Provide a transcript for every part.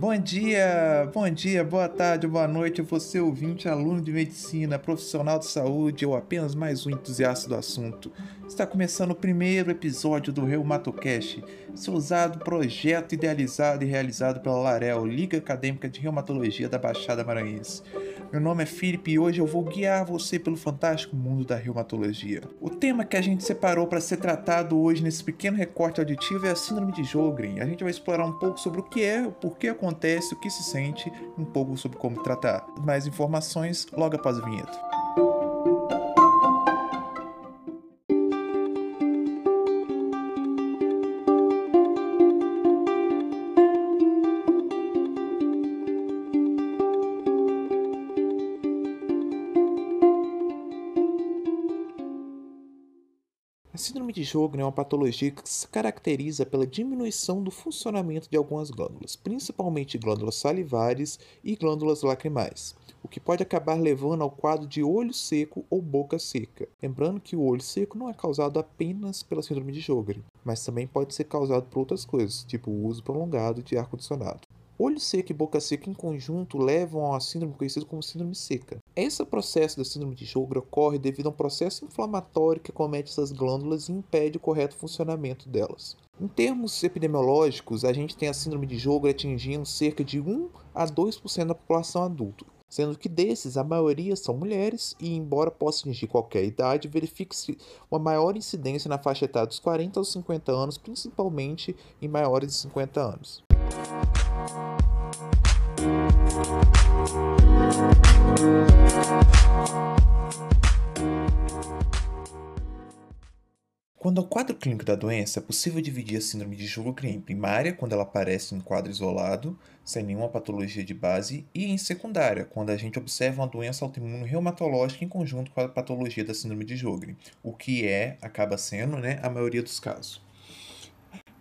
Bom dia, bom dia, boa tarde, boa noite, você ouvinte, aluno de medicina, profissional de saúde ou apenas mais um entusiasta do assunto. Está começando o primeiro episódio do ReumatoCast, seu usado projeto idealizado e realizado pela Larel, Liga Acadêmica de Reumatologia da Baixada Maranhense. Meu nome é Felipe e hoje eu vou guiar você pelo fantástico mundo da reumatologia. O tema que a gente separou para ser tratado hoje nesse pequeno recorte auditivo é a Síndrome de Jogren. A gente vai explorar um pouco sobre o que é, o porquê acontece, o que se sente, um pouco sobre como tratar. Mais informações logo após a vinheta. Síndrome de Jogren é uma patologia que se caracteriza pela diminuição do funcionamento de algumas glândulas, principalmente glândulas salivares e glândulas lacrimais, o que pode acabar levando ao quadro de olho seco ou boca seca. Lembrando que o olho seco não é causado apenas pela síndrome de Jogren, mas também pode ser causado por outras coisas, tipo o uso prolongado de ar-condicionado. Olho seco e boca seca em conjunto levam a síndrome conhecida como síndrome seca. Esse processo da síndrome de Jogren ocorre devido a um processo inflamatório que comete essas glândulas e impede o correto funcionamento delas. Em termos epidemiológicos, a gente tem a síndrome de Jogren atingindo cerca de 1 a 2% da população adulta, sendo que desses a maioria são mulheres e, embora possa atingir qualquer idade, verifica-se uma maior incidência na faixa etária dos 40 aos 50 anos, principalmente em maiores de 50 anos. Quando ao quadro clínico da doença, é possível dividir a síndrome de Jogren em primária, quando ela aparece em quadro isolado, sem nenhuma patologia de base, e em secundária, quando a gente observa uma doença autoimune reumatológica em conjunto com a patologia da síndrome de Jogren, o que é, acaba sendo, né, a maioria dos casos.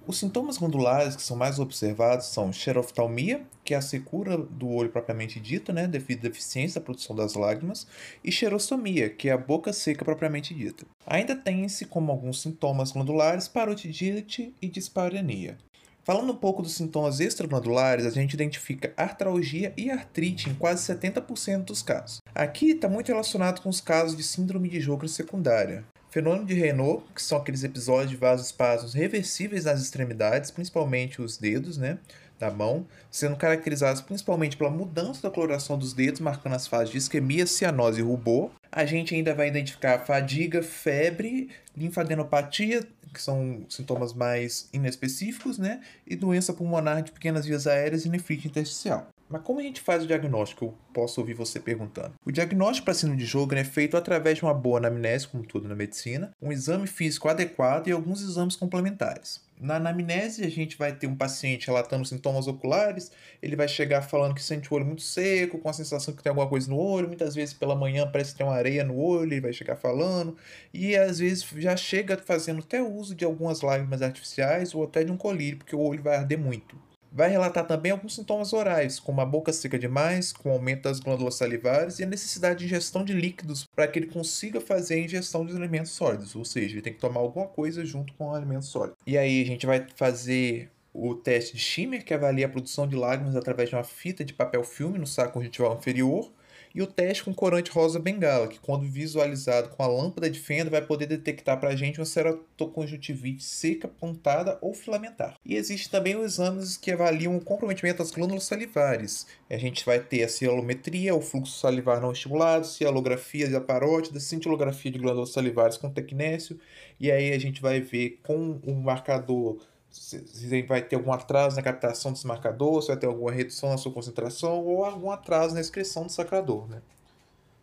Os sintomas glandulares que são mais observados são xeroftalmia, que é a secura do olho propriamente dito, né, devido à deficiência da produção das lágrimas, e xerostomia, que é a boca seca propriamente dita. Ainda tem-se como alguns sintomas glandulares parotidite e dispareunia. Falando um pouco dos sintomas extraglandulares, a gente identifica artralgia e artrite em quase 70% dos casos. Aqui está muito relacionado com os casos de síndrome de Jogren secundária. Fenômeno de Renault, que são aqueles episódios de vasoespasmos reversíveis nas extremidades, principalmente os dedos, né, da mão, sendo caracterizados principalmente pela mudança da coloração dos dedos, marcando as fases de isquemia, cianose e rubor. A gente ainda vai identificar fadiga, febre, linfadenopatia, que são sintomas mais inespecíficos, né, e doença pulmonar de pequenas vias aéreas e nefrite intersticial. Mas como a gente faz o diagnóstico? Eu posso ouvir você perguntando. O diagnóstico para síndrome de Jogren é feito através de uma boa anamnese, como tudo na medicina, um exame físico adequado e alguns exames complementares. Na anamnese, a gente vai ter um paciente relatando sintomas oculares, ele vai chegar falando que sente o olho muito seco, com a sensação que tem alguma coisa no olho, muitas vezes pela manhã parece ter uma areia no olho, ele vai chegar falando, e às vezes já chega fazendo até uso de algumas lágrimas artificiais ou até de um colírio, porque o olho vai arder muito. Vai relatar também alguns sintomas orais, como a boca seca demais, com aumento das glândulas salivares e a necessidade de ingestão de líquidos para que ele consiga fazer a ingestão de alimentos sólidos, ou seja, ele tem que tomar alguma coisa junto com o alimento sólido. E aí a gente vai fazer o teste de Schimmer, que avalia a produção de lágrimas através de uma fita de papel filme no saco conjuntival inferior, e o teste com corante rosa bengala, que quando visualizado com a lâmpada de fenda vai poder detectar para a gente uma ceratoconjuntivite seca, pontada ou filamentar. E existe também os exames que avaliam o comprometimento das glândulas salivares. A gente vai ter a cialometria, o fluxo salivar não estimulado, cialografia da parótida, cintilografia de glândulas salivares com tecnésio, e aí a gente vai ver com o marcador se vai ter algum atraso na captação desse marcador, se vai ter alguma redução na sua concentração ou algum atraso na excreção do sacrador, né?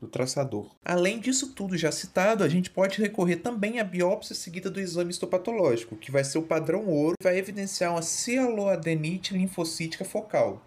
do traçador. Além disso tudo já citado, a gente pode recorrer também à biópsia seguida do exame histopatológico, que vai ser o padrão ouro, que vai evidenciar uma cialoadenite linfocítica focal.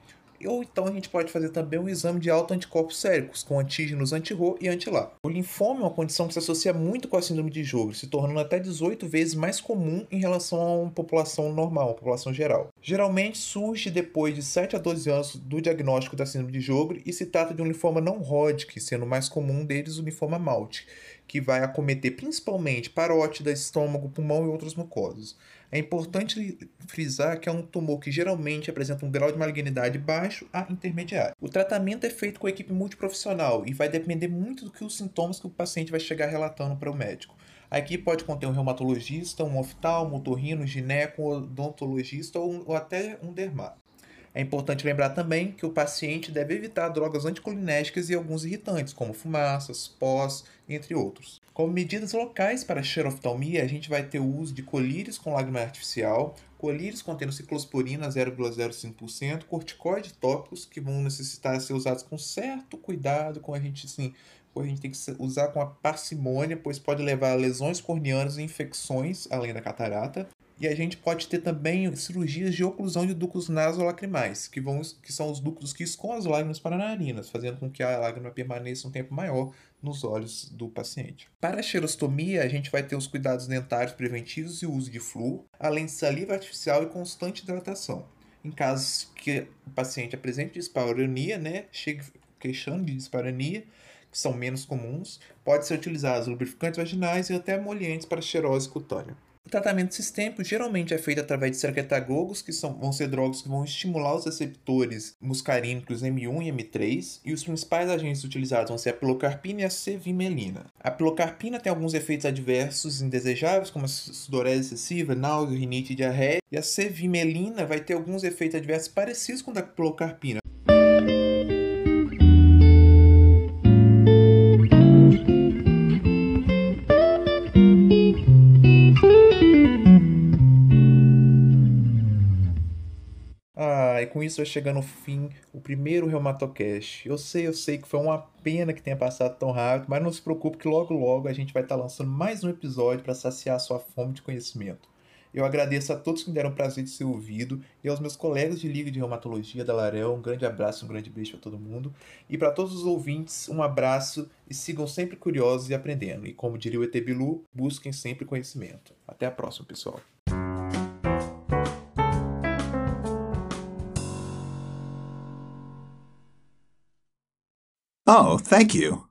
Ou então a gente pode fazer também um exame de autoanticorpos séricos, com antígenos anti-RO e anti-LA. O linfoma é uma condição que se associa muito com a síndrome de Jogren, se tornando até 18 vezes mais comum em relação a uma população normal, uma população geral. Geralmente surge depois de 7 a 12 anos do diagnóstico da síndrome de Jogren e se trata de um linfoma não Hodgkin, sendo o mais comum deles o linfoma Malte, que vai acometer principalmente parótida, estômago, pulmão e outras mucosas. É importante frisar que é um tumor que geralmente apresenta um grau de malignidade baixo a intermediário. O tratamento é feito com a equipe multiprofissional e vai depender muito do que os sintomas que o paciente vai chegar relatando para o médico. A equipe pode conter um reumatologista, um oftalmo, um otorrino, um gineco, um odontologista ou, ou até um dermato. É importante lembrar também que o paciente deve evitar drogas anticolinérgicas e alguns irritantes, como fumaças, pós, entre outros. Como medidas locais para a xeroftalmia, a gente vai ter o uso de colírios com lágrima artificial, colírios contendo ciclosporina 0,05%, corticoides tópicos que vão necessitar ser usados com certo cuidado, com a gente assim, a gente tem que usar com a parcimônia, pois pode levar a lesões corneanas e infecções além da catarata. E a gente pode ter também cirurgias de oclusão de ductos nasolacrimais, que, vão, que são os ductos que escoam as lágrimas para narinas, fazendo com que a lágrima permaneça um tempo maior nos olhos do paciente. Para a xerostomia, a gente vai ter os cuidados dentários preventivos e o uso de flúor, além de saliva artificial e constante hidratação. Em casos que o paciente apresente dispareunia, né, chegue queixando de dispareunia, que são menos comuns, pode ser utilizados lubrificantes vaginais e até emolientes para xerose cutânea. O tratamento sistêmico geralmente é feito através de secretagogos, que são, vão ser drogas que vão estimular os receptores muscarínicos M1 e M3, e os principais agentes utilizados vão ser a pilocarpina e a cevimelina. A pilocarpina tem alguns efeitos adversos indesejáveis, como a sudorese excessiva, náusea, rinite e diarreia, e a cevimelina vai ter alguns efeitos adversos parecidos com a da pilocarpina, com isso vai chegando ao fim o primeiro Reumatocast. Eu sei, eu sei que foi uma pena que tenha passado tão rápido, mas não se preocupe que logo logo a gente vai estar lançando mais um episódio para saciar sua fome de conhecimento. Eu agradeço a todos que me deram o prazer de ser ouvido e aos meus colegas de Liga de Reumatologia da Larel, um grande abraço, um grande beijo para todo mundo. E para todos os ouvintes, um abraço e sigam sempre curiosos e aprendendo. E como diria o ET Bilu, busquem sempre conhecimento. Até a próxima, pessoal. Oh, thank you.